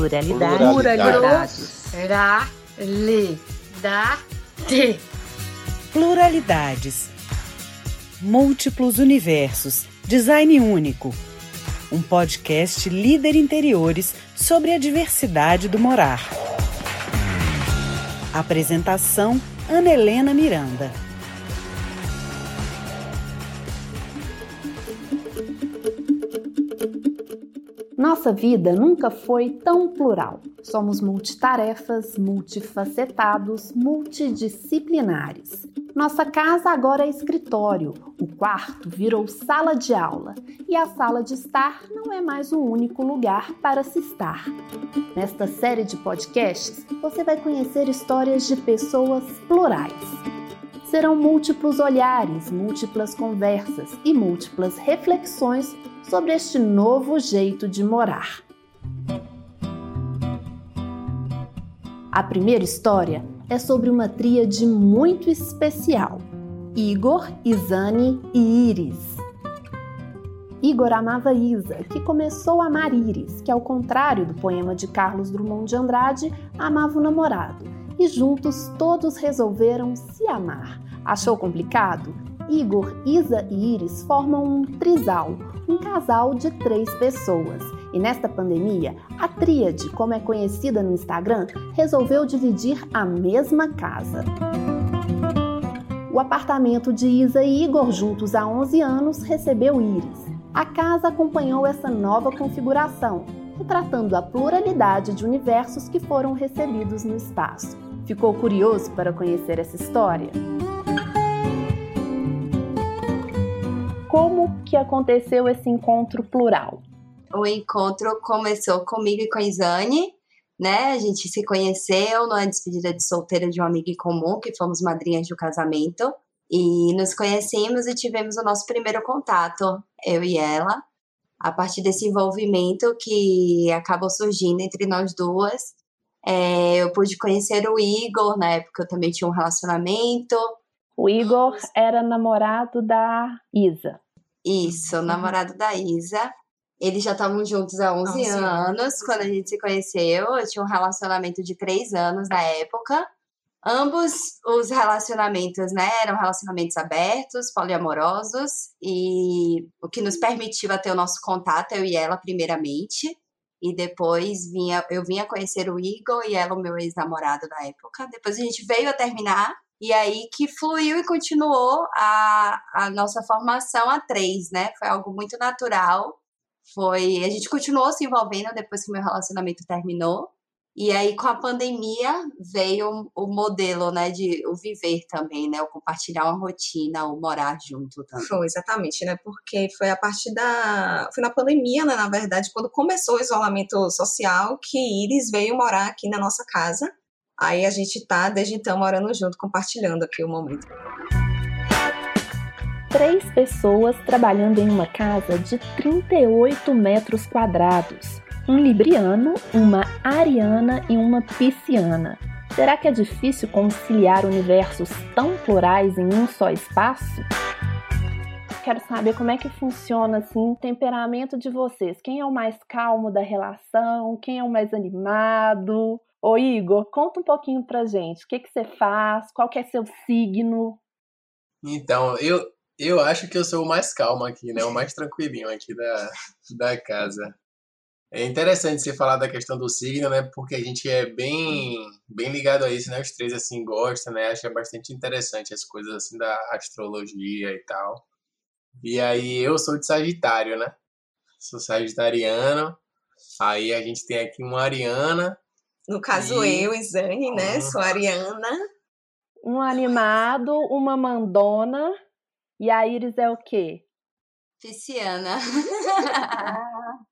Pluralidade. Pluralidades. Pluralidade. Pluralidades. Múltiplos universos. Design único. Um podcast líder interiores sobre a diversidade do morar. Apresentação: Ana Helena Miranda. Nossa vida nunca foi tão plural. Somos multitarefas, multifacetados, multidisciplinares. Nossa casa agora é escritório, o quarto virou sala de aula e a sala de estar não é mais o único lugar para se estar. Nesta série de podcasts, você vai conhecer histórias de pessoas plurais. Serão múltiplos olhares, múltiplas conversas e múltiplas reflexões sobre este novo jeito de morar. A primeira história é sobre uma tríade muito especial: Igor, Isane e Iris. Igor amava Isa, que começou a amar Iris, que, ao contrário do poema de Carlos Drummond de Andrade, amava o namorado. E juntos todos resolveram se amar. Achou complicado? Igor, Isa e Iris formam um trisal, um casal de três pessoas. E nesta pandemia, a Tríade, como é conhecida no Instagram, resolveu dividir a mesma casa. O apartamento de Isa e Igor, juntos há 11 anos, recebeu Iris. A casa acompanhou essa nova configuração, retratando a pluralidade de universos que foram recebidos no espaço. Ficou curioso para conhecer essa história? Que aconteceu esse encontro plural? O encontro começou comigo e com a Isane, né? A gente se conheceu numa despedida de solteira de um amigo em comum, que fomos madrinhas de um casamento. E nos conhecemos e tivemos o nosso primeiro contato, eu e ela. A partir desse envolvimento que acabou surgindo entre nós duas, é, eu pude conhecer o Igor, na época eu também tinha um relacionamento. O Igor era namorado da Isa. Isso, uhum. namorado da Isa. Eles já estavam juntos há 11, 11 anos, anos quando a gente se conheceu. Eu tinha um relacionamento de 3 anos na época. Ambos os relacionamentos, né, eram relacionamentos abertos, poliamorosos, e o que nos permitiu ter o nosso contato, eu e ela, primeiramente. E depois vinha, eu vinha conhecer o Igor e ela, o meu ex-namorado da época. Depois a gente veio a terminar e aí que fluiu e continuou a, a nossa formação a três, né? Foi algo muito natural. Foi, a gente continuou se envolvendo depois que meu relacionamento terminou. E aí, com a pandemia, veio o modelo, né, de o viver também, né, o compartilhar uma rotina, o morar junto também. Foi, exatamente, né, porque foi a partir da... Foi na pandemia, né, na verdade, quando começou o isolamento social, que Iris veio morar aqui na nossa casa. Aí a gente tá, desde então, morando junto, compartilhando aqui o momento. Três pessoas trabalhando em uma casa de 38 metros quadrados. Um libriano, uma ariana e uma pisciana. Será que é difícil conciliar universos tão plurais em um só espaço? Quero saber como é que funciona assim o temperamento de vocês. Quem é o mais calmo da relação? Quem é o mais animado? Ô Igor, conta um pouquinho pra gente. O que, que você faz? Qual que é seu signo? Então, eu, eu acho que eu sou o mais calmo aqui, né? O mais tranquilinho aqui da, da casa. É interessante você falar da questão do signo, né? Porque a gente é bem, bem ligado a isso, né? Os três, assim, gostam, né? Acha bastante interessante as coisas, assim, da astrologia e tal. E aí, eu sou de Sagitário, né? Sou sagitariano. Aí a gente tem aqui uma Ariana, no caso, e... eu, Isane, né? Uhum. Sou Ariana. Um animado, uma mandona. E a Iris é o quê? Pisciana.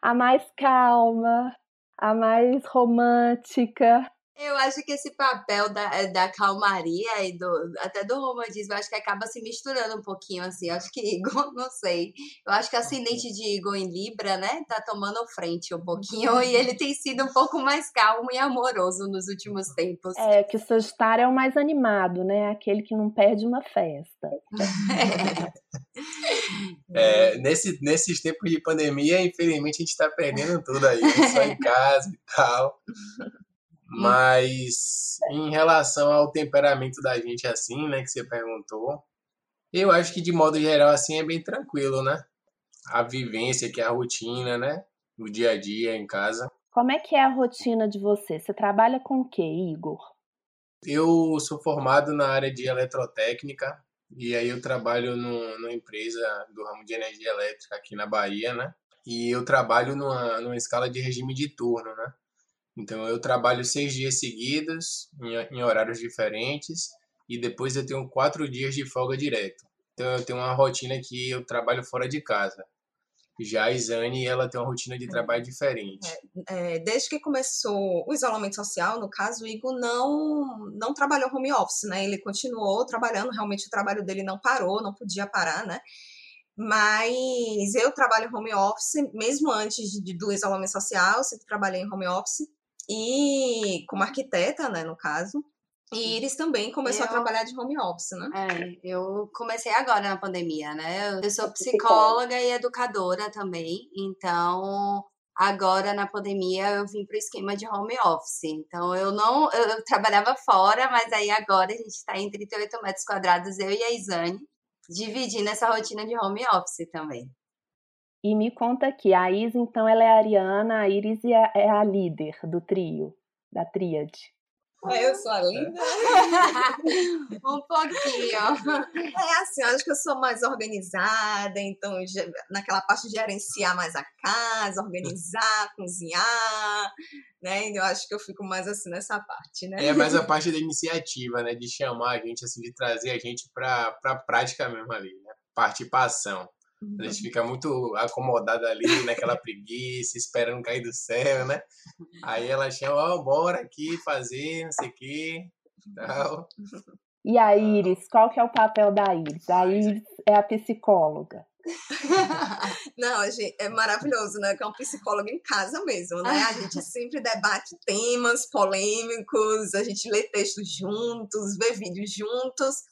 a mais calma, a mais romântica. Eu acho que esse papel da, eh, da calmaria e do, até do romantismo, eu acho que acaba se misturando um pouquinho, assim. Eu acho que Igor, não sei. Eu acho que a ascendente de Igor em Libra, né, tá tomando frente um pouquinho e ele tem sido um pouco mais calmo e amoroso nos últimos tempos. É, que o Sagitário é o mais animado, né? Aquele que não perde uma festa. É, nesse, nesses tempos de pandemia, infelizmente, a gente tá perdendo tudo aí, né? só em casa e tal. Mas em relação ao temperamento da gente assim, né, que você perguntou, eu acho que de modo geral assim é bem tranquilo, né? A vivência, que é a rotina, né? O dia a dia em casa. Como é que é a rotina de você? Você trabalha com o quê, Igor? Eu sou formado na área de eletrotécnica e aí eu trabalho no, numa empresa do ramo de energia elétrica aqui na Bahia, né? E eu trabalho numa, numa escala de regime de turno, né? Então eu trabalho seis dias seguidos, em, em horários diferentes, e depois eu tenho quatro dias de folga direto. Então eu tenho uma rotina que eu trabalho fora de casa. Já a Isane, ela tem uma rotina de trabalho diferente. É, é, desde que começou o isolamento social, no caso, o Igor não, não trabalhou home office, né? Ele continuou trabalhando, realmente o trabalho dele não parou, não podia parar, né? Mas eu trabalho home office, mesmo antes de, do isolamento social, sempre trabalhei em home office e como arquiteta, né, no caso. E Iris também começou eu, a trabalhar de home office, né? É, eu comecei agora na pandemia, né? Eu sou psicóloga e educadora também, então agora na pandemia eu vim para o esquema de home office. Então eu não, eu, trabalhava fora, mas aí agora a gente está em 38 metros quadrados, eu e a Isane, dividindo essa rotina de home office também. E me conta aqui, a Isa, então, ela é a Ariana, a Iris é a líder do trio, da tríade. É, eu sou a linda. um pouquinho. É assim, eu acho que eu sou mais organizada, então naquela parte de gerenciar mais a casa, organizar, cozinhar, né? Eu acho que eu fico mais assim nessa parte, né? É mais a parte da iniciativa, né? De chamar a gente, assim, de trazer a gente para a prática mesmo ali, né? Participação. A gente fica muito acomodado ali naquela preguiça, esperando cair do céu, né? Aí ela chama, ó, oh, bora aqui fazer, não sei o quê, tal. E a Iris, qual que é o papel da Iris? A Iris é a psicóloga. Não, gente, é maravilhoso, né? Que é um psicólogo em casa mesmo, né? A gente sempre debate temas polêmicos, a gente lê textos juntos, vê vídeos juntos,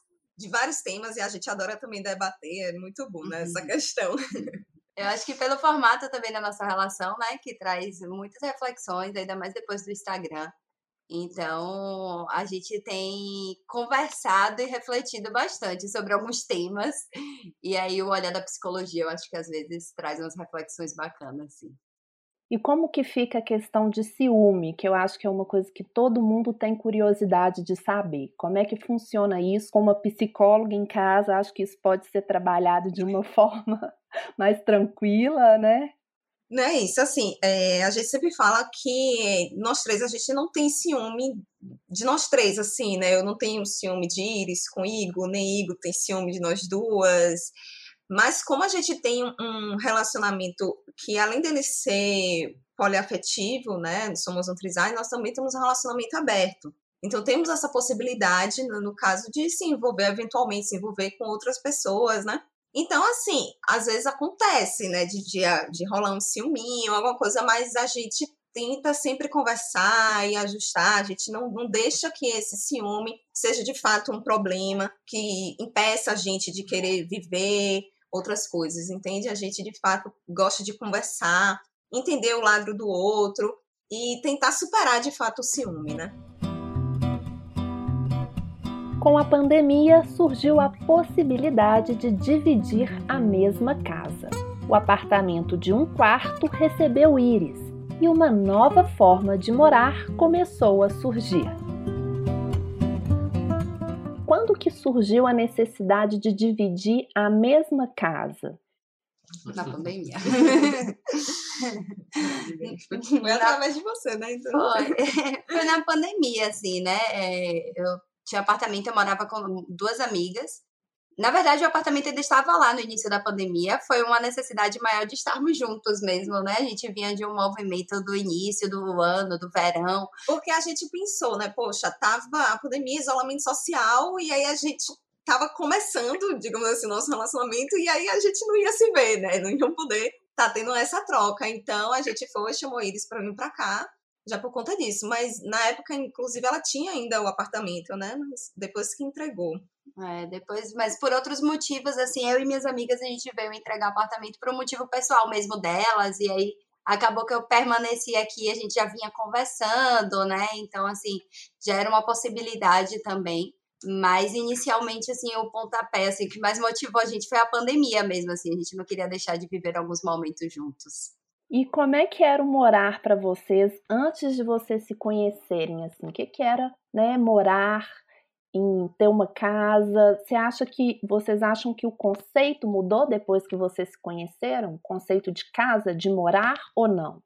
de vários temas e a gente adora também debater, é muito bom, né, essa uhum. questão. Eu acho que pelo formato também da nossa relação, né, que traz muitas reflexões, ainda mais depois do Instagram. Então, a gente tem conversado e refletido bastante sobre alguns temas. E aí, o olhar da psicologia, eu acho que às vezes traz umas reflexões bacanas, assim. E como que fica a questão de ciúme, que eu acho que é uma coisa que todo mundo tem curiosidade de saber. Como é que funciona isso? Como uma psicóloga em casa, acho que isso pode ser trabalhado de uma forma mais tranquila, né? Não é isso, assim, é, a gente sempre fala que nós três, a gente não tem ciúme de nós três, assim, né? Eu não tenho ciúme de Iris com Igor, nem Igor tem ciúme de nós duas. Mas como a gente tem um relacionamento que, além dele ser poliafetivo, né, somos um trisal, nós também temos um relacionamento aberto. Então, temos essa possibilidade, no caso, de se envolver, eventualmente se envolver com outras pessoas, né? Então, assim, às vezes acontece, né, de, de, de rolar um ciúminho, alguma coisa, mas a gente tenta sempre conversar e ajustar, a gente não, não deixa que esse ciúme seja de fato um problema que impeça a gente de querer viver outras coisas, entende? A gente de fato gosta de conversar, entender o lado do outro e tentar superar de fato o ciúme, né? Com a pandemia, surgiu a possibilidade de dividir a mesma casa. O apartamento de um quarto recebeu Iris e uma nova forma de morar começou a surgir quando que surgiu a necessidade de dividir a mesma casa? Na pandemia. Foi através de você, né? Então... Foi. Foi na pandemia, assim, né? É, eu tinha apartamento, eu morava com duas amigas, Na verdade, o apartamento ainda estava lá no início da pandemia, foi uma necessidade maior de estarmos juntos mesmo, né? A gente vinha de um movimento do início do ano, do verão. Porque a gente pensou, né? Poxa, tava a pandemia, isolamento social, e aí a gente tava começando, digamos assim, nosso relacionamento, e aí a gente não ia se ver, né? Não ia poder tá tendo essa troca. Então a gente foi, chamou eles para vir para cá, já por conta disso. Mas na época, inclusive, ela tinha ainda o apartamento, né? Mas depois que entregou. É, depois, mas por outros motivos, assim, eu e minhas amigas, a gente veio entregar apartamento por um motivo pessoal mesmo delas, e aí acabou que eu permaneci aqui, a gente já vinha conversando, né? Então, assim, já era uma possibilidade também. Mas inicialmente, assim, o pontapé, assim, que mais motivou a gente foi a pandemia mesmo, assim, a gente não queria deixar de viver alguns momentos juntos. E como é que era morar para vocês antes de vocês se conhecerem, assim? O que que era, né, morar em ter uma casa? Você acha que vocês acham que o conceito mudou depois que vocês se conheceram? O conceito de casa, de morar ou não?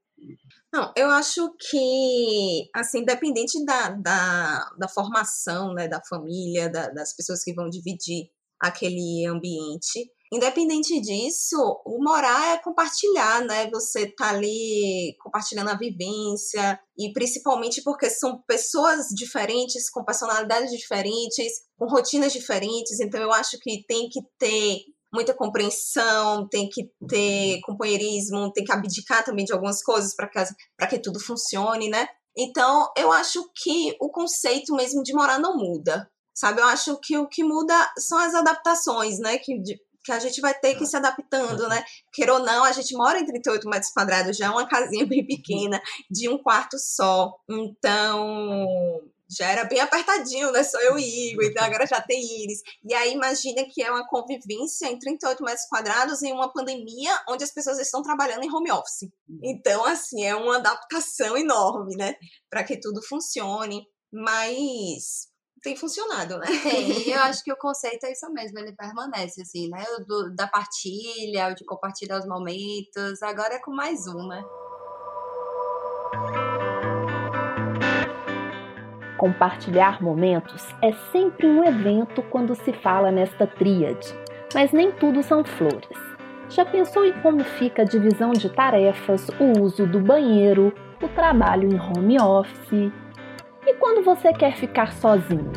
Não, eu acho que, assim, independente da, da, da formação, né, da família, da, das pessoas que vão dividir aquele ambiente, independente disso, o morar é compartilhar, né? Você tá ali compartilhando a vivência, e principalmente porque são pessoas diferentes, com personalidades diferentes, com rotinas diferentes, então eu acho que tem que ter muita compreensão, tem que ter companheirismo, tem que abdicar também de algumas coisas para que, que tudo funcione, né? Então, eu acho que o conceito mesmo de morar não muda, sabe? Eu acho que o que muda são as adaptações, né? Que, de, que a gente vai ter que ir se adaptando, né? Queira ou não, a gente mora em 38 metros quadrados, já é uma casinha bem pequena, de um quarto só. Então, já era bem apertadinho, né? Só eu e Igor, então agora já tem Iris. E aí imagina que é uma convivência em 38 metros quadrados em uma pandemia onde as pessoas estão trabalhando em home office. Então, assim, é uma adaptação enorme, né? Para que tudo funcione. Mas tem funcionado, né? Tem, eu acho que o conceito é isso mesmo, ele permanece, assim, né? O do, da partilha, o de compartilhar os momentos, agora é com mais um, né? Compartilhar momentos é sempre um evento quando se fala nesta tríade, mas nem tudo são flores. Já pensou em como fica a divisão de tarefas, o uso do banheiro, o trabalho em home office? E quando você quer ficar sozinho?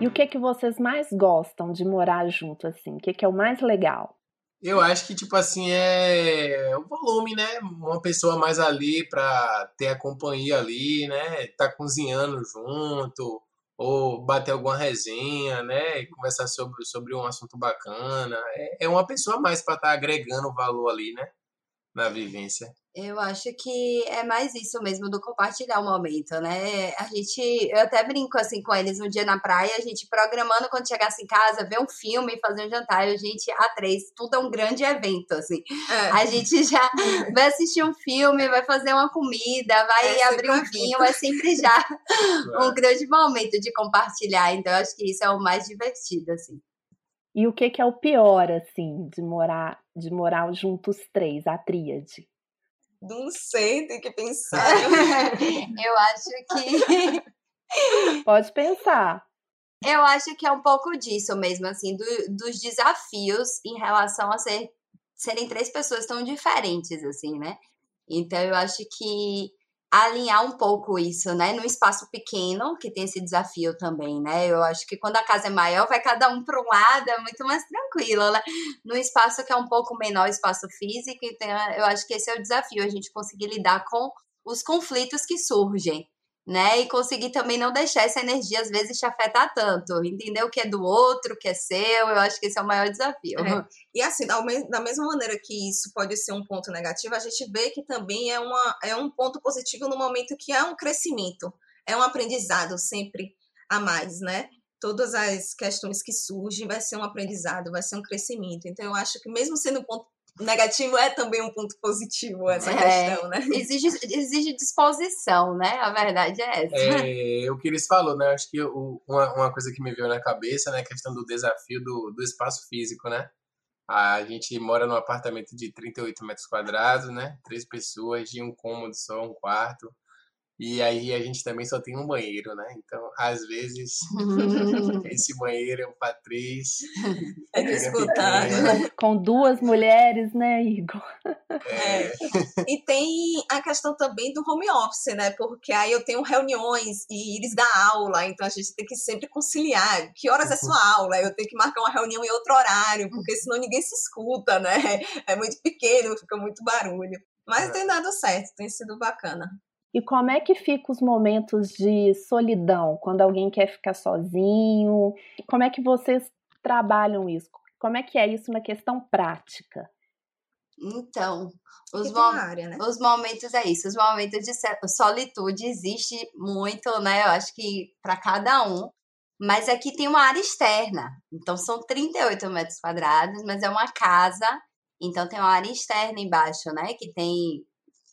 E o que é que vocês mais gostam de morar junto assim? O que é, que é o mais legal? Eu acho que, tipo assim, é o volume, né? Uma pessoa mais ali pra ter a companhia ali, né? Tá cozinhando junto, ou bater alguma resenha, né? E conversar sobre, sobre um assunto bacana. É, é uma pessoa mais pra estar tá agregando valor ali, né? Na vivência. Eu acho que é mais isso mesmo do compartilhar o momento, né? A gente, eu até brinco assim com eles um dia na praia, a gente programando quando chegasse em casa, ver um filme, fazer um jantar, a gente a três, tudo é um grande evento, assim. É. A gente já vai assistir um filme, vai fazer uma comida, vai é abrir um vinho, é sempre já um grande momento de compartilhar. Então, eu acho que isso é o mais divertido, assim. E o que, que é o pior, assim, de morar, de morar juntos três, a tríade? Não sei, tem que pensar. eu acho que. Pode pensar. Eu acho que é um pouco disso mesmo, assim, do, dos desafios em relação a ser, serem três pessoas tão diferentes, assim, né? Então eu acho que alinhar um pouco isso, né? Num espaço pequeno, que tem esse desafio também, né? Eu acho que quando a casa é maior, vai cada um para um lado, é muito mais tranquilo, né? Num espaço que é um pouco menor, espaço físico, então eu acho que esse é o desafio, a gente conseguir lidar com os conflitos que surgem né? E conseguir também não deixar essa energia, às vezes, te afetar tanto. Entender o que é do outro, o que é seu, eu acho que esse é o maior desafio. É. E assim, da mesma maneira que isso pode ser um ponto negativo, a gente vê que também é, uma, é um ponto positivo no momento que é um crescimento, é um aprendizado sempre a mais, né? Todas as questões que surgem vai ser um aprendizado, vai ser um crescimento. Então, eu acho que mesmo sendo um ponto negativo é também um ponto positivo essa é, questão, né? Exige, exige disposição, né? A verdade é essa. É, o que eles falou, né? Acho que o, uma, uma coisa que me veio na cabeça, né? A questão do desafio do, do espaço físico, né? A gente mora num apartamento de 38 metros quadrados, né? Três pessoas, de um cômodo só, um quarto. E aí a gente também só tem um banheiro, né? Então, às vezes, esse banheiro é para três. É disputar. Com duas mulheres, né, Igor? É. E tem a questão também do home office, né? Porque aí eu tenho reuniões e eles dão aula, então a gente tem que sempre conciliar. Que horas é sua aula? Eu tenho que marcar uma reunião em outro horário, porque senão ninguém se escuta, né? É muito pequeno, fica muito barulho. Mas é. tem dado certo, tem sido bacana. E como é que fica os momentos de solidão, quando alguém quer ficar sozinho? Como é que vocês trabalham isso? Como é que é isso na questão prática? Então, os, mo área, né? os momentos é isso, os momentos de solitude existe muito, né? Eu acho que para cada um. Mas aqui tem uma área externa. Então são 38 metros quadrados, mas é uma casa. Então tem uma área externa embaixo, né? Que tem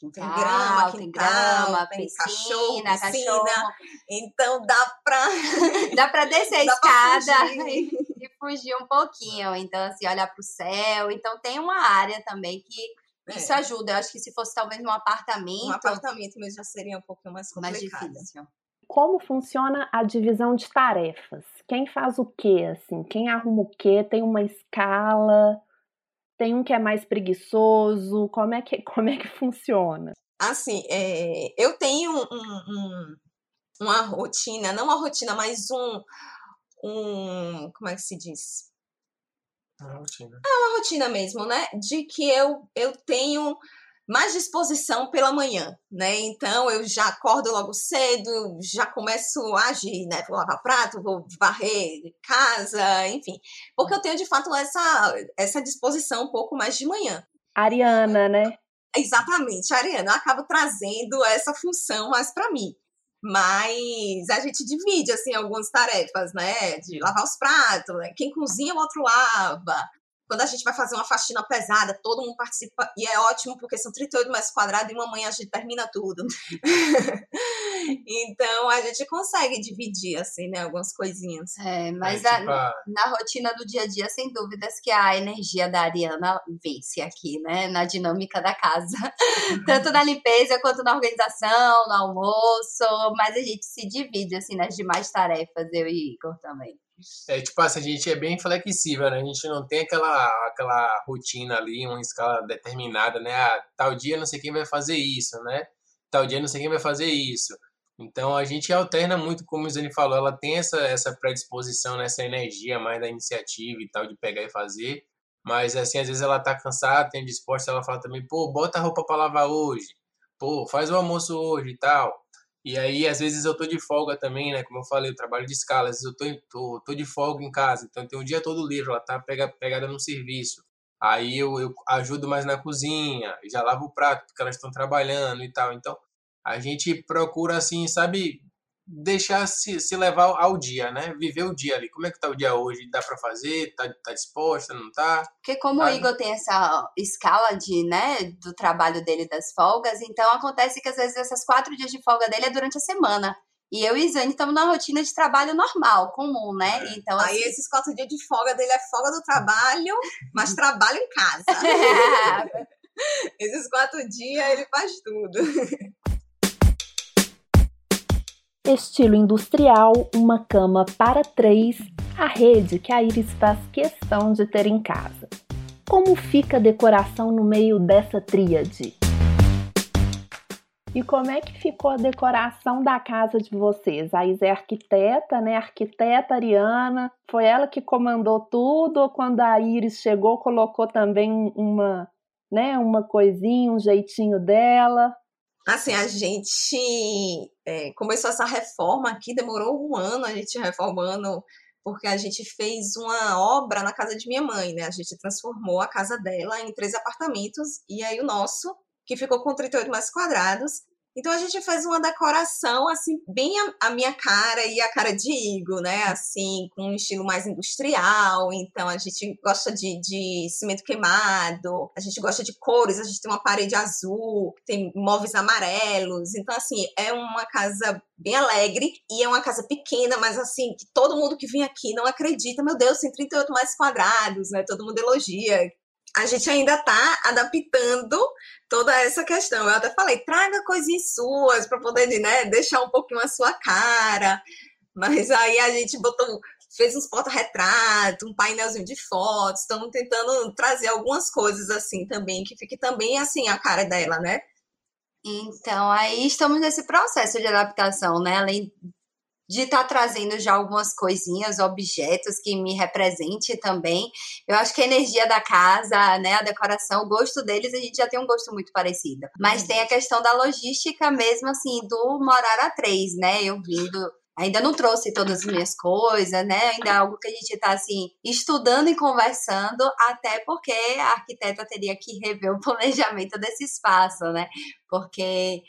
tem grama, tem grama, tem piscina, cachorro, piscina. Cachorro. Então dá pra. dá pra descer a escada e, e, fugir um pouquinho. Então, assim, olhar pro céu. Então tem uma área também que. É. Isso ajuda. Eu acho que se fosse talvez num apartamento. Um apartamento mesmo já seria um pouquinho mais complicado. Mais difícil. Como funciona a divisão de tarefas? Quem faz o quê, assim? Quem arruma o quê? Tem uma escala? Tem um que é mais preguiçoso? Como é que, como é que funciona? Assim, é, eu tenho um, um, uma rotina, não uma rotina, mas um, um. Como é que se diz? Uma rotina. É uma rotina mesmo, né? De que eu, eu tenho mais disposição pela manhã, né? Então eu já acordo logo cedo, já começo a agir, né? Vou lavar prato, vou varrer casa, enfim. Porque eu tenho de fato essa, essa disposição um pouco mais de manhã. Ariana, né? Exatamente, Ariana. Eu acabo trazendo essa função mais para mim. Mas a gente divide, assim, algumas tarefas, né? De lavar os pratos, né? quem cozinha, o outro lava. Quando a gente vai fazer uma faxina pesada, todo mundo participa e é ótimo porque são 38 metros quadrados e uma manhã a gente termina tudo. então a gente consegue dividir assim, né, algumas coisinhas. É, mas é, tipo a, na rotina do dia a dia, sem dúvidas que a energia da Ariana vence aqui, né, na dinâmica da casa, tanto na limpeza quanto na organização, no almoço, mas a gente se divide assim nas demais tarefas, eu e Igor também. É tipo assim, a gente é bem flexível, né? A gente não tem aquela, aquela rotina ali, uma escala determinada, né? Ah, tal dia não sei quem vai fazer isso, né? Tal dia não sei quem vai fazer isso. Então a gente alterna muito, como o Zane falou, ela tem essa, essa predisposição, né? essa energia mais da iniciativa e tal, de pegar e fazer. Mas assim, às vezes ela tá cansada, tem disposta, ela fala também, pô, bota a roupa para lavar hoje. Pô, faz o almoço hoje e tal. E aí, às vezes, eu tô de folga também, né? Como eu falei, eu trabalho de escala. Às vezes eu tô, tô, tô de folga em casa, então tem o dia todo livre, ela tá pega, pegada no serviço. Aí eu, eu ajudo mais na cozinha, já lavo o prato, porque elas estão trabalhando e tal. Então, a gente procura, assim, sabe, deixar se, se levar ao dia, né? Viver o dia ali. Como é que tá o dia hoje? Dá para fazer? Tá, tá disposta? Não tá? Porque como tá. o Igor tem essa escala de, né, do trabalho dele das folgas, então acontece que às vezes esses quatro dias de folga dele é durante a semana. E eu e Zane estamos na rotina de trabalho normal, comum, né? É. Então, Aí assim... esses quatro dias de folga dele é folga do trabalho, mas trabalho em casa. esses quatro dias ele faz tudo. estilo industrial, uma cama para três, a rede que a Iris faz questão de ter em casa. Como fica a decoração no meio dessa tríade? E como é que ficou a decoração da casa de vocês? A Isa é arquiteta, né? Arquiteta Ariana. Foi ela que comandou tudo ou quando a Iris chegou colocou também uma, né, uma coisinha, um jeitinho dela? Assim, a gente é, começou essa reforma aqui, demorou um ano a gente reformando, porque a gente fez uma obra na casa de minha mãe, né? A gente transformou a casa dela em três apartamentos, e aí o nosso, que ficou com 38 metros quadrados, então a gente fez uma decoração assim bem a, a, minha cara e a cara de Igor, né? Assim, com um estilo mais industrial. Então a gente gosta de, de cimento queimado, a gente gosta de cores, a gente tem uma parede azul, tem móveis amarelos. Então assim, é uma casa bem alegre e é uma casa pequena, mas assim, que todo mundo que vem aqui não acredita, meu Deus, tem 38 metros quadrados, né? Todo mundo elogia, a gente ainda está adaptando toda essa questão. Eu até falei, traga coisinhas suas para poder né, deixar um pouquinho a sua cara. Mas aí a gente botou, fez uns porta-retratos, um painelzinho de fotos, estamos tentando trazer algumas coisas assim também, que fique também assim a cara dela, né? Então, aí estamos nesse processo de adaptação, né? Além de estar tá trazendo já algumas coisinhas, objetos que me represente também. Eu acho que a energia da casa, né, a decoração, o gosto deles, a gente já tem um gosto muito parecido. Mas tem a questão da logística mesmo, assim, do morar a três, né? Eu vindo ainda não trouxe todas as minhas coisas, né? Ainda é algo que a gente está assim estudando e conversando, até porque a arquiteta teria que rever o planejamento desse espaço, né? Porque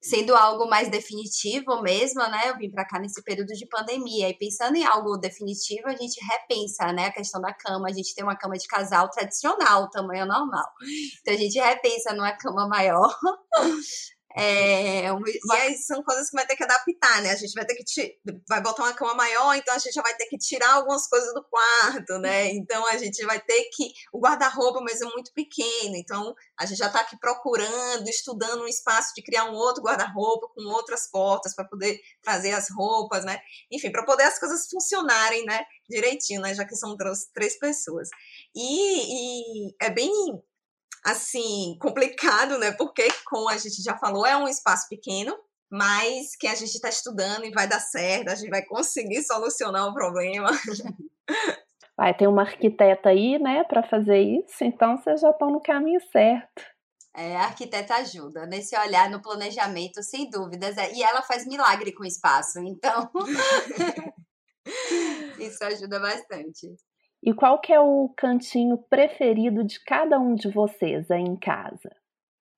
sendo algo mais definitivo mesmo, né? Eu vim para cá nesse período de pandemia e pensando em algo definitivo, a gente repensa, né? A questão da cama, a gente tem uma cama de casal tradicional, tamanho normal. Então a gente repensa numa cama maior. É, uma... E aí são coisas que vai ter que adaptar, né? A gente vai ter que te... vai botar uma cama maior, então a gente já vai ter que tirar algumas coisas do quarto, né? Então a gente vai ter que o guarda-roupa, mas é muito pequeno, então a gente já está aqui procurando, estudando um espaço de criar um outro guarda-roupa com outras portas para poder trazer as roupas, né? Enfim, para poder as coisas funcionarem, né? Direitinho, né? Já que são três pessoas. E, e é bem assim, complicado, né? Porque, como a gente já falou, é um espaço pequeno, mas que a gente está estudando e vai dar certo, a gente vai conseguir solucionar o problema. Vai ter uma arquiteta aí, né, para fazer isso, então vocês já estão no caminho certo. É, a arquiteta ajuda nesse olhar no planejamento, sem dúvidas. É, e ela faz milagre com o espaço, então isso ajuda bastante. E qual que é o cantinho preferido de cada um de vocês aí em casa?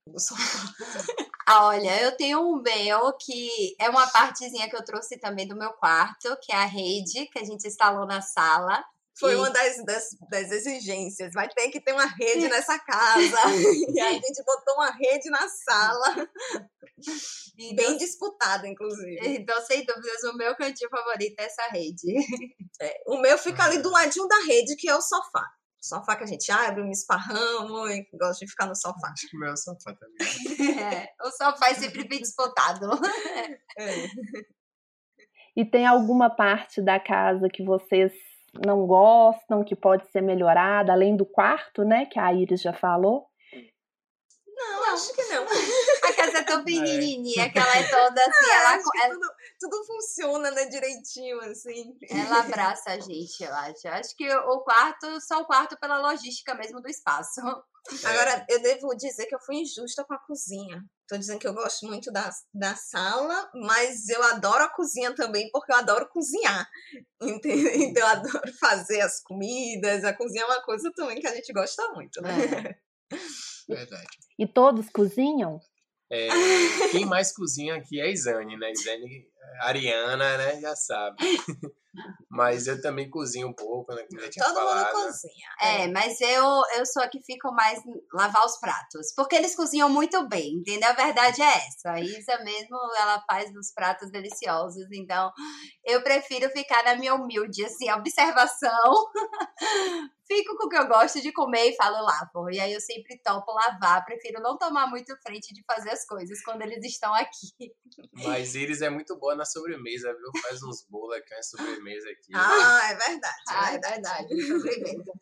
Ah, olha, eu tenho um meu que é uma partezinha que eu trouxe também do meu quarto, que é a rede que a gente instalou na sala. Foi e... uma das, das, das, exigências. Vai ter que ter uma rede nessa casa. e a gente botou uma rede na sala. Então, Bem disputada, inclusive. Então, sem dúvidas, o meu cantinho favorito é essa rede. É, o meu fica ali do ladinho da rede, que é o sofá. O sofá que a gente abre, me esparramo e gosto de ficar no sofá. Acho que o meu é o sofá também. É, o sofá é sempre bem disputado. É. E tem alguma parte da casa que vocês não gostam, que pode ser melhorada, além do quarto, né, que a Iris já falou? Não, não. acho que não. É tão é. pequenininha, é. que ela é toda assim, ela, ela... Tudo, tudo, funciona, né, direitinho, assim. Ela abraça a gente, eu acho. Acho que o quarto, só o quarto pela logística mesmo do espaço. Agora, eu devo dizer que eu fui injusta com a cozinha. Tô dizendo que eu gosto muito da, da sala, mas eu adoro a cozinha também, porque eu adoro cozinhar. Entendeu? Então, eu adoro fazer as comidas. A cozinha é uma coisa também que a gente gosta muito, né? É. Verdade. E todos cozinham? É, quem mais cozinha aqui é a Isane, né? Isane, Ariana, né? Já sabe. Mas eu também cozinho um pouco, né? Todo falado. mundo cozinha. É, mas eu, eu sou a que fico mais lavar os pratos. Porque eles cozinham muito bem, entendeu? A verdade é essa. A Isa mesmo, ela faz os pratos deliciosos. Então, eu prefiro ficar na minha humilde, assim, observação. fico com o que eu gosto de comer e falo lavo. E aí eu sempre topo lavar. Prefiro não tomar muito frente de fazer as coisas quando eles estão aqui. Mas Iris é muito boa na sobremesa, viu? Faz uns bolos aqui, uma sobremesa aqui. Ah, é verdade. Ah, é verdade. Sobremesa.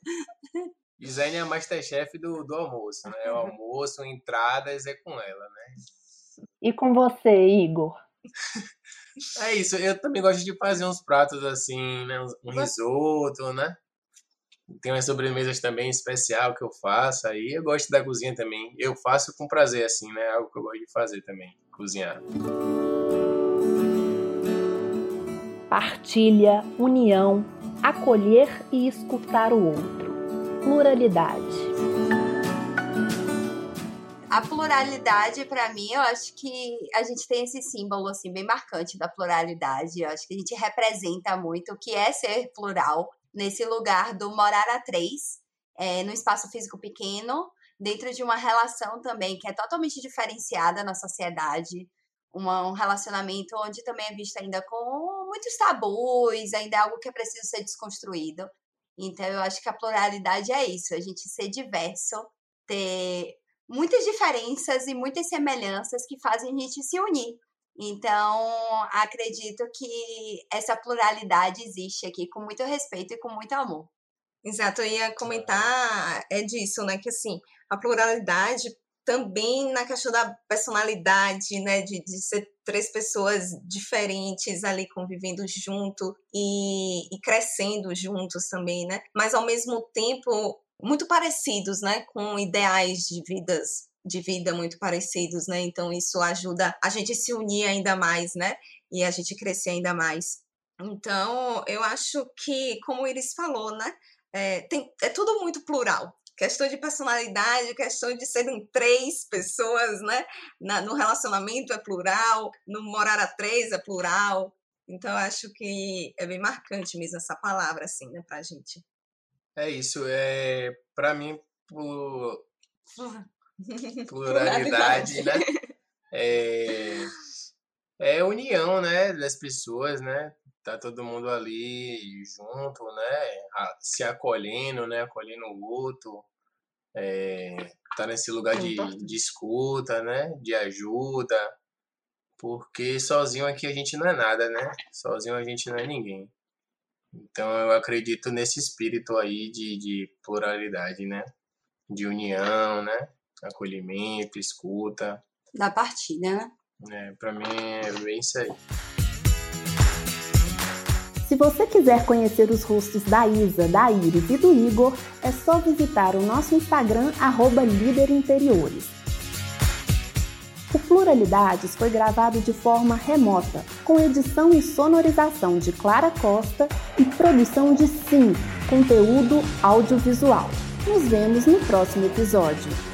Isane é a masterchef do, do almoço, né? O almoço, entradas é com ela, né? E com você, Igor? É isso, eu também gosto de fazer uns pratos assim, né? Um risoto, né? Tem umas sobremesas também especial que eu faço aí. Eu gosto da cozinha também. Eu faço com prazer, assim, né? Algo que eu gosto de fazer também, cozinhar. Partilha, união, acolher e escutar o outro. Pluralidade. A pluralidade, para mim, eu acho que a gente tem esse símbolo assim bem marcante da pluralidade. Eu acho que a gente representa muito o que é ser plural nesse lugar do morar a três, é, no espaço físico pequeno, dentro de uma relação também que é totalmente diferenciada na sociedade, uma, um relacionamento onde também é visto ainda com muitos tabus, ainda é algo que é preciso ser desconstruído. Então, eu acho que a pluralidade é isso, a gente ser diverso, ter muitas diferenças e muitas semelhanças que fazem a gente se unir. Então, acredito que essa pluralidade existe aqui com muito respeito e com muito amor. Exato, eu ia comentar é disso, né? Que assim, a pluralidade também na questão da personalidade, né? De, de ser três pessoas diferentes ali convivendo junto e, e crescendo juntos também, né? Mas ao mesmo tempo muito parecidos, né? Com ideais de vidas de vida muito parecidos, né? Então isso ajuda a gente se unir ainda mais, né? E a gente crescer ainda mais. Então, eu acho que, como Iris falou, né? É, tem, é tudo muito plural. Questão de personalidade, questão de serem três pessoas, né? Na, no relacionamento é plural, no morar a três é plural. Então, eu acho que é bem marcante mesmo essa palavra, assim, né, pra gente. É isso. É, para mim, por pluralidade, né? É, é união, né, das pessoas, né? Tá todo mundo ali junto, né? Se acolhendo, né? Acolhendo o outro. É, tá nesse lugar de, de escuta, né? De ajuda. Porque sozinho aqui a gente não é nada, né? Sozinho a gente não é ninguém. Então eu acredito nesse espírito aí de, de pluralidade, né? De união, né? Acolhimento, escuta. Da partida, né? É, pra mim é bem isso aí. Se você quiser conhecer os rostos da Isa, da Iris e do Igor, é só visitar o nosso Instagram, arroba Interiores. O Pluralidades foi gravado de forma remota, com edição e sonorização de Clara Costa e produção de Sim, conteúdo audiovisual. Nos vemos no próximo episódio.